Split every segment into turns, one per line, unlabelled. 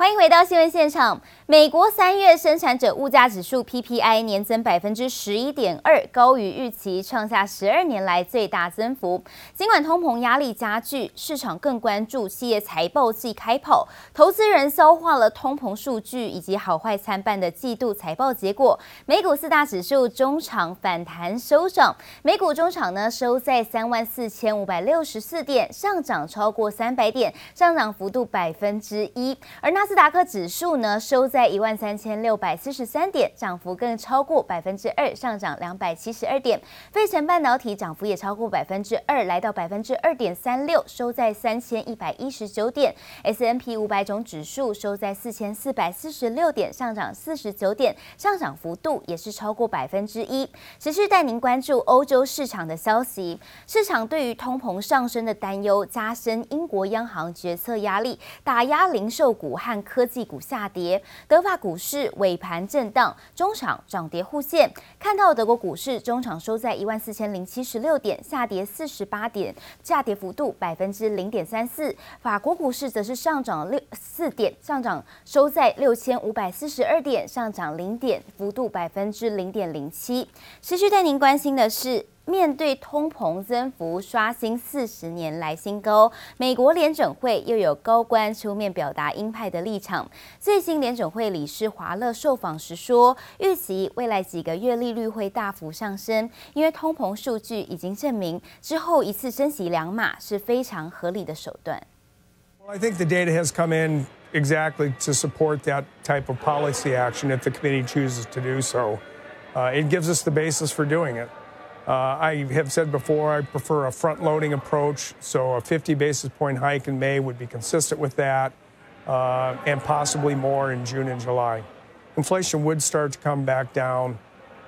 欢迎回到新闻现场。美国三月生产者物价指数 PPI 年增百分之十一点二，高于预期，创下十二年来最大增幅。尽管通膨压力加剧，市场更关注企业财报季开跑，投资人消化了通膨数据以及好坏参半的季度财报结果。美股四大指数中场反弹收涨，美股中场呢收在三万四千五百六十四点，上涨超过三百点，上涨幅度百分之一，而纳斯达克指数呢收在一万三千六百四十三点，涨幅更超过百分之二，上涨两百七十二点。费城半导体涨幅也超过百分之二，来到百分之二点三六，收在三千一百一十九点。S&P 五百种指数收在四千四百四十六点，上涨四十九点，上涨幅度也是超过百分之一。持续带您关注欧洲市场的消息，市场对于通膨上升的担忧加深，英国央行决策压力打压零售股和。科技股下跌，德法股市尾盘震荡，中场涨跌互现。看到德国股市中场收在一万四千零七十六点，下跌四十八点，下跌幅度百分之零点三四。法国股市则是上涨六四点，上涨收在六千五百四十二点，上涨零点，幅度百分之零点零七。持续带您关心的是。面对通膨增幅刷新四十年来新高，美国联准会又有高官出面表达鹰派的立场。最新联准会理事华勒受访时说，预期未来几个月利率会大幅上升，因为通膨数据已经证明之后一次升息两码是非常合理的手段。
Well, I think the data has come in exactly to support that type of policy action if the committee chooses to do so. Uh, it gives us the basis for doing it. Uh, I have said before, I prefer a front loading approach. So a 50 basis point hike in May would be consistent with that, uh, and possibly more in June and July. Inflation would start to come back down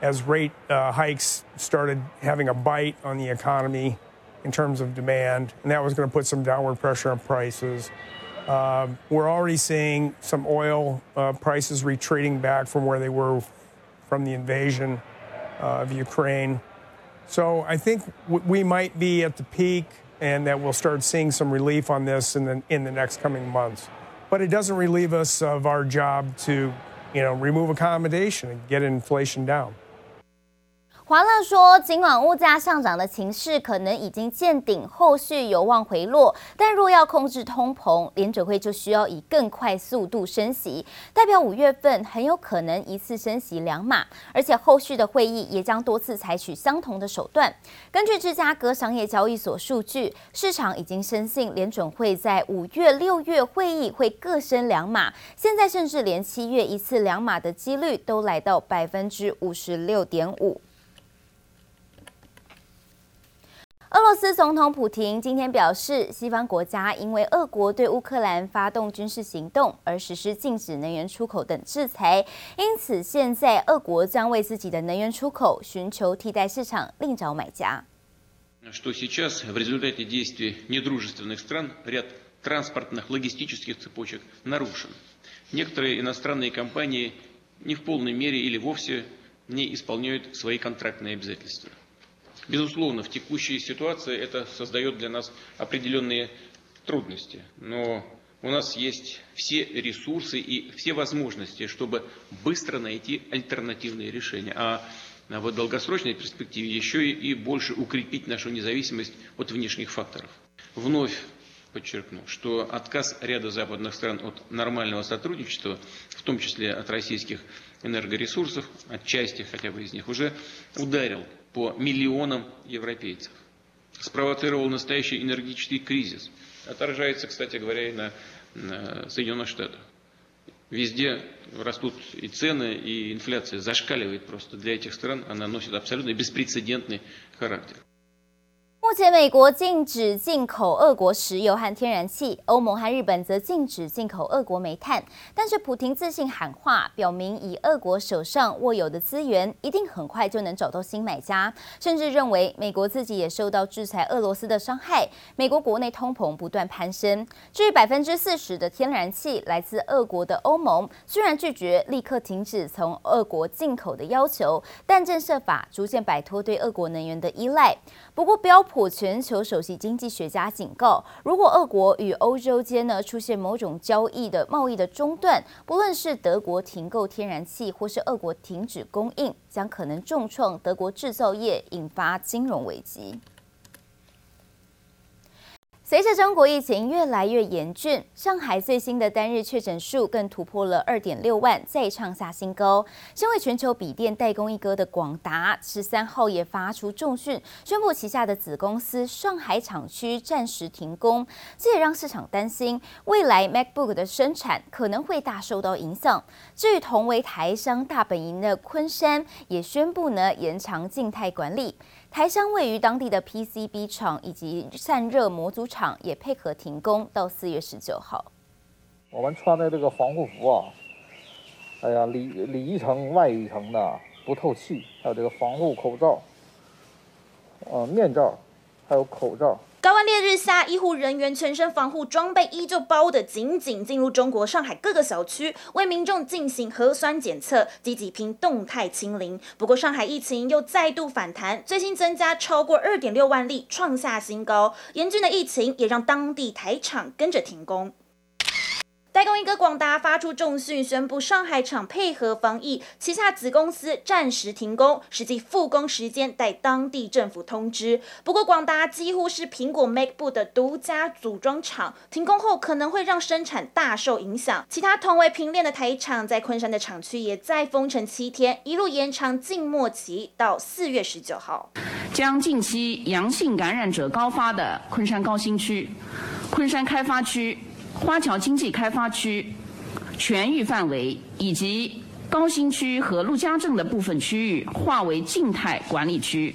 as rate uh, hikes started having a bite on the economy in terms of demand, and that was going to put some downward pressure on prices. Um, we're already seeing some oil uh, prices retreating back from where they were from the invasion uh, of Ukraine. So I think we might be at the peak and that we'll start seeing some relief on this in the, in the next coming months. But it doesn't relieve us of our job to, you know, remove accommodation and get inflation down.
华勒说，尽管物价上涨的情势可能已经见顶，后续有望回落，但若要控制通膨，联准会就需要以更快速度升息，代表五月份很有可能一次升息两码，而且后续的会议也将多次采取相同的手段。根据芝加哥商业交易所数据，市场已经深信联准会在五月、六月会议会各升两码，现在甚至连七月一次两码的几率都来到百分之五十六点五。俄罗斯总统普亭今天表示，西方国家因为俄国对乌克兰发动军事行动而实施禁止能源出口等制裁，因此现在俄国将为自己的能源出口寻求替代市场，另找买家。
Безусловно, в текущей ситуации это создает для нас определенные трудности, но у нас есть все ресурсы и все возможности, чтобы быстро найти альтернативные решения. А в долгосрочной перспективе еще и больше укрепить нашу независимость от внешних факторов. Вновь подчеркну, что отказ ряда западных стран от нормального сотрудничества, в том числе от российских энергоресурсов, от части хотя бы из них, уже ударил по миллионам европейцев. Спровоцировал настоящий энергетический кризис. Отражается, кстати говоря, и на, на Соединенных Штатах. Везде растут и цены, и инфляция зашкаливает просто для этих стран. Она носит абсолютно беспрецедентный характер.
目前，美国禁止进口俄国石油和天然气，欧盟和日本则禁止进口俄国煤炭。但是，普亭自信喊话，表明以俄国手上握有的资源，一定很快就能找到新买家。甚至认为，美国自己也受到制裁俄罗斯的伤害。美国国内通膨不断攀升，至于百分之四十的天然气来自俄国的欧盟，虽然拒绝立刻停止从俄国进口的要求，但正设法逐渐摆脱对俄国能源的依赖。不过，标普。全球首席经济学家警告，如果俄国与欧洲间呢出现某种交易的贸易的中断，不论是德国停购天然气，或是俄国停止供应，将可能重创德国制造业，引发金融危机。随着中国疫情越来越严峻，上海最新的单日确诊数更突破了二点六万，再创下新高。身为全球笔电代工一哥的广达，十三号也发出重讯，宣布旗下的子公司上海厂区暂时停工。这也让市场担心，未来 MacBook 的生产可能会大受到影响。至于同为台商大本营的昆山，也宣布呢延长静态管理。台商位于当地的 PCB 厂以及散热模组厂也配合停工到四月十九号。
我们穿的这个防护服啊，哎呀，里里一层外一层的，不透气，还有这个防护口罩，呃，面罩，还有口罩。
高温烈日下，医护人员全身防护装备依旧包得紧紧，进入中国上海各个小区，为民众进行核酸检测，积极拼动态清零。不过，上海疫情又再度反弹，最新增加超过二点六万例，创下新高。严峻的疫情也让当地台厂跟着停工。代工一哥广达发出重讯，宣布上海厂配合防疫，旗下子公司暂时停工，实际复工时间待当地政府通知。不过，广达几乎是苹果 MacBook 的独家组装厂，停工后可能会让生产大受影响。其他同为平链的台厂在昆山的厂区也再封城七天，一路延长静默期到四月十九号。
将近期阳性感染者高发的昆山高新区、昆山开发区。花桥经济开发区全域范围以及高新区和陆家镇的部分区域划为静态管理区，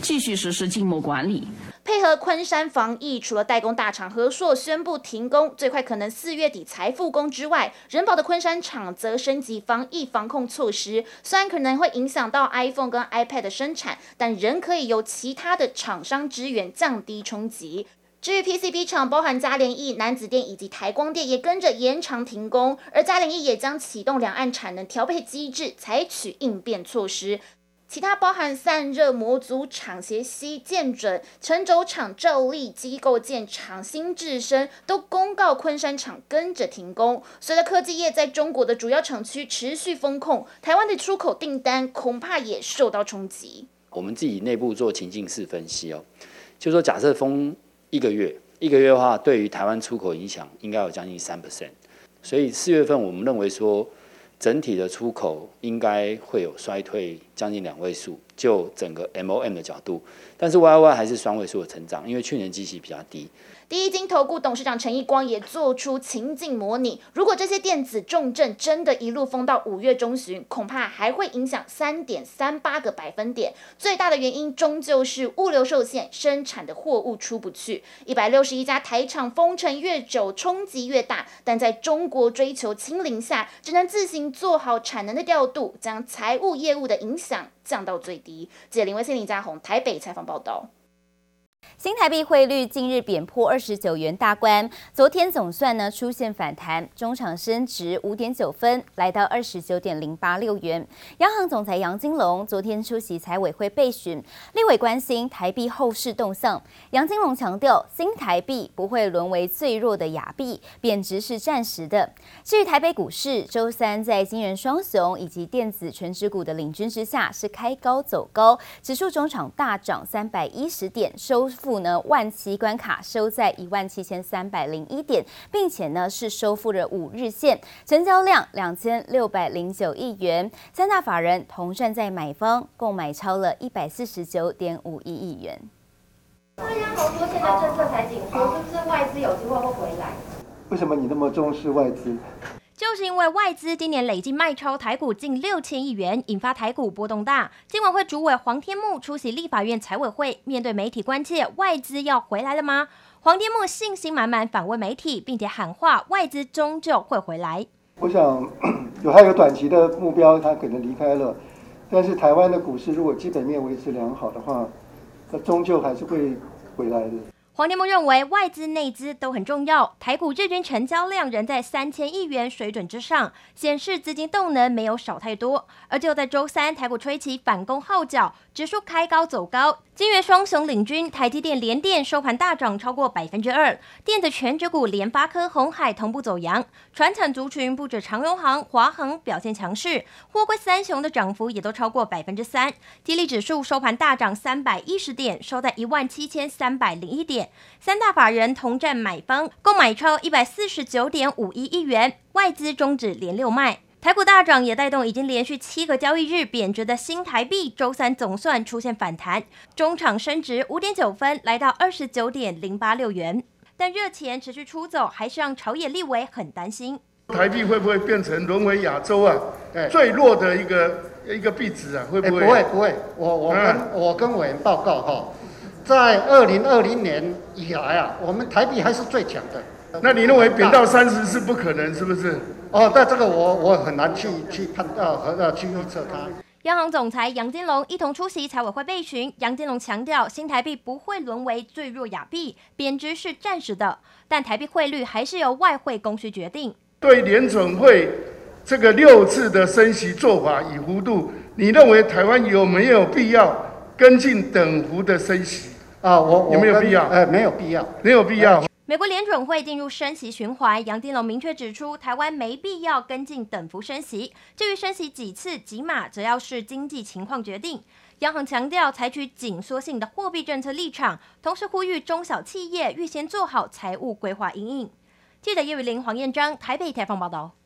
继续实施静默管理。
配合昆山防疫，除了代工大厂和硕宣布停工，最快可能四月底才复工之外，人保的昆山厂则升级防疫防控措施。虽然可能会影响到 iPhone 跟 iPad 的生产，但仍可以由其他的厂商支援，降低冲击。至于 PCB 厂，包含嘉联益、南子电以及台光电也跟着延长停工，而嘉联益也将启动两岸产能调配机制，采取应变措施。其他包含散热模组厂协曦、建准、成轴厂照例、机构件厂新智深都公告昆山厂跟着停工。随着科技业在中国的主要厂区持续封控，台湾的出口订单恐怕也受到冲击。
我们自己内部做情境式分析哦，就说假设封。一个月，一个月的话，对于台湾出口影响应该有将近三 percent，所以四月份我们认为说，整体的出口应该会有衰退将近两位数，就整个 MOM 的角度，但是 YOY 还是双位数的成长，因为去年基期比较低。
第一金投顾董事长陈奕光也做出情境模拟，如果这些电子重镇真的一路封到五月中旬，恐怕还会影响三点三八个百分点。最大的原因终究是物流受限，生产的货物出不去。一百六十一家台厂封城越久，冲击越大，但在中国追求清零下，只能自行做好产能的调度，将财务业务的影响降到最低。记者林威信、林家宏台北采访报道。
新台币汇率近日贬破二十九元大关，昨天总算呢出现反弹，中场升值五点九分，来到二十九点零八六元。央行总裁杨金龙昨天出席财委会备询，立委关心台币后市动向。杨金龙强调，新台币不会沦为最弱的亚币，贬值是暂时的。至于台北股市，周三在金元双雄以及电子权值股的领军之下，是开高走高，指数中场大涨三百一十点，收。复呢万七关卡收在一万七千三百零一点，并且呢是收复了五日线，成交量两千六百零九亿元，三大法人同站在买方，共买超了一百四十九点五一亿元。
大家好说现在政策才紧缩，是不是外资有机会会回来？
为什么你那么重视外
资？是因为外资今年累计卖超台股近六千亿元，引发台股波动大。金管会主委黄天牧出席立法院财委会，面对媒体关切，外资要回来了吗？黄天牧信心满满反问媒体，并且喊话外资终究会回来。
我想有还有短期的目标，他可能离开了，但是台湾的股市如果基本面维持良好的话，它终究还是会回来的。
黄天木认为，外资内资都很重要，台股日均成交量仍在三千亿元水准之上，显示资金动能没有少太多。而就在周三，台股吹起反攻号角，指数开高走高，金元双雄领军，台积电、联电收盘大涨超过百分之二，电子全指股联发科、鸿海同步走扬，传产族群不止长荣航、华航表现强势，货柜三雄的涨幅也都超过百分之三，激励指数收盘大涨三百一十点，收在一万七千三百零一点。三大法人同占买方，共买超一百四十九点五一亿元，外资终止连六卖。台股大涨也带动已经连续七个交易日贬值的新台币，周三总算出现反弹，中场升值五点九分，来到二十九点零八六元。但热钱持续出走，还是让朝野立委很担心，
台币会不会变成沦为亚洲啊最弱的一个一个币值啊？会不会？
不会不会，我我跟、嗯、我跟委员报告哈。在二零二零年以来啊，我们台币还是最强的。
那你认为贬到三十是不可能，是不是？
哦，但这个我我很难去去判断和呃去预测它。
央行总裁杨金龙一同出席财委会备询，杨金龙强调，新台币不会沦为最弱亚币，贬值是暂时的，但台币汇率还是由外汇供需决定。
对联准会这个六次的升息做法与幅度，你认为台湾有没有必要跟进等幅的升息？
啊，我
有没有必要？
呃，没有必要，
没有必要。
美国联准会进入升息循环，杨金龙明确指出，台湾没必要跟进等幅升息。至于升息几次、几码，则要视经济情况决定。央行强调采取紧缩性的货币政策立场，同时呼吁中小企业预先做好财务规划因应。记者叶雨玲、黄彦章台北采访报道。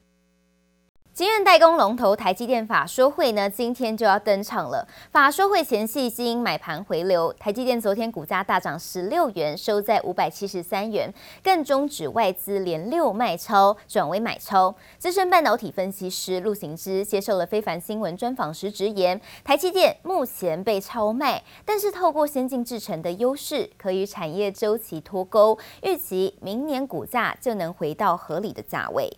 晶圆代工龙头台积电法说会呢，今天就要登场了。法说会前夕，经买盘回流，台积电昨天股价大涨十六元，收在五百七十三元，更终止外资连六卖超，转为买超。资深半导体分析师陆行之接受了非凡新闻专访时直言，台积电目前被超卖，但是透过先进制程的优势，可与产业周期脱钩，预期明年股价就能回到合理的价位。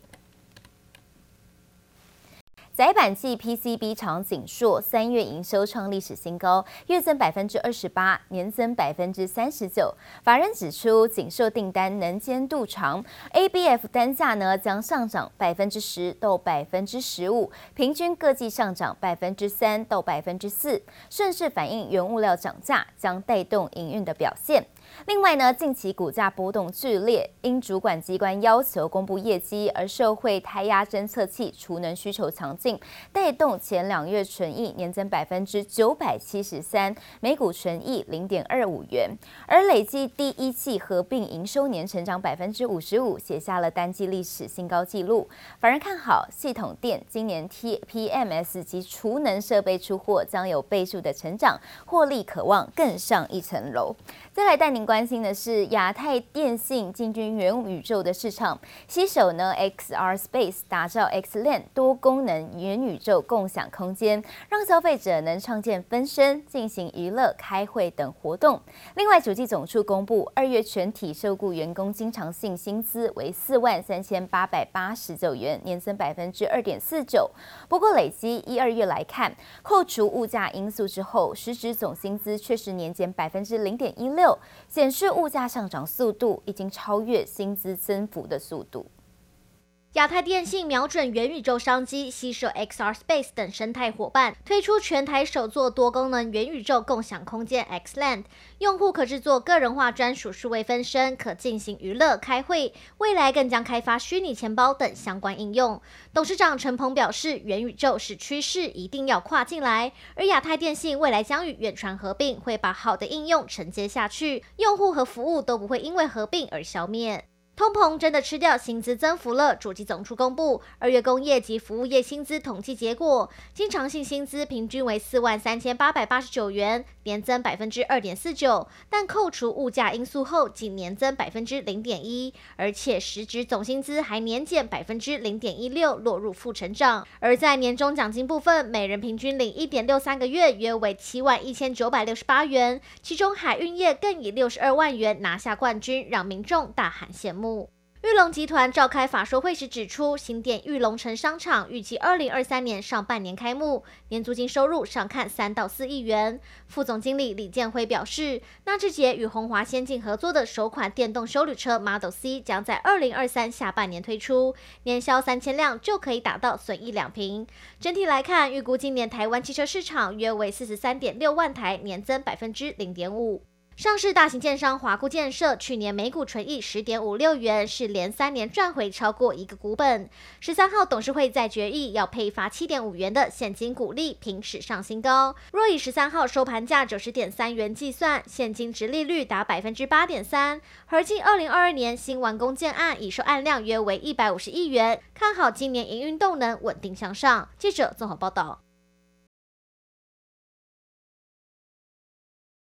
载板剂 PCB 厂景硕三月营收创历史新高，月增百分之二十八，年增百分之三十九。法人指出，景硕订单能见度长，ABF 单价呢将上涨百分之十到百分之十五，平均各季上涨百分之三到百分之四，顺势反映原物料涨价，将带动营运的表现。另外呢，近期股价波动剧烈，因主管机关要求公布业绩而社会胎压侦测器储能需求强劲，带动前两月纯益年增百分之九百七十三，每股纯益零点二五元，而累计第一季合并营收年成长百分之五十五，写下了单季历史新高纪录。法人看好系统电今年 TPMS 及储能设备出货将有倍数的成长，获利可望更上一层楼。再来带您关心的是亚太电信进军元宇宙的市场，携手呢 XR Space 打造 XLAN 多功能元宇宙共享空间，让消费者能创建分身、进行娱乐、开会等活动。另外，主计总处公布二月全体受雇员工经常性薪资为四万三千八百八十九元，年增百分之二点四九。不过，累积一二月来看，扣除物价因素之后，实质总薪资确实年减百分之零点一六。显示物价上涨速度已经超越薪资增幅的速度。亚太电信瞄准元宇宙商机，携手 XR Space 等生态伙伴，推出全台首座多功能元宇宙共享空间 Xland 用户可制作个人化专属数位分身，可进行娱乐、开会。未来更将开发虚拟钱包等相关应用。董事长陈鹏表示，元宇宙是趋势，一定要跨进来。而亚太电信未来将与远传合并，会把好的应用承接下去，用户和服务都不会因为合并而消灭。通膨真的吃掉薪资增幅了。主机总处公布二月工业及服务业薪资统计结果，经常性薪资平均为四万三千八百八十九元，年增百分之二点四九，但扣除物价因素后，仅年增百分之零点一，而且实质总薪资还年减百分之零点一六，落入负成长。而在年终奖金部分，每人平均领一点六三个月，约为七万一千九百六十八元，其中海运业更以六十二万元拿下冠军，让民众大喊羡慕。
裕隆集团召开法说会时指出，新店裕隆城商场预计二零二三年上半年开幕，年租金收入上看三到四亿元。副总经理李建辉表示，纳智捷与鸿华先进合作的首款电动修旅车 Model C 将在二零二三下半年推出，年销三千辆就可以达到损益两平。整体来看，预估今年台湾汽车市场约为四十三点六万台，年增百分之零点五。上市大型建商华固建设去年每股纯益十点五六元，是连三年赚回超过一个股本。十三号董事会在决议要配发七点五元的现金股利，平史上新高。若以十三号收盘价九十点三元计算，现金殖利率达百分之八点三。合计二零二二年新完工建案已售案量约为一百五十亿元，看好今年营运动能稳定向上。记者综合报道。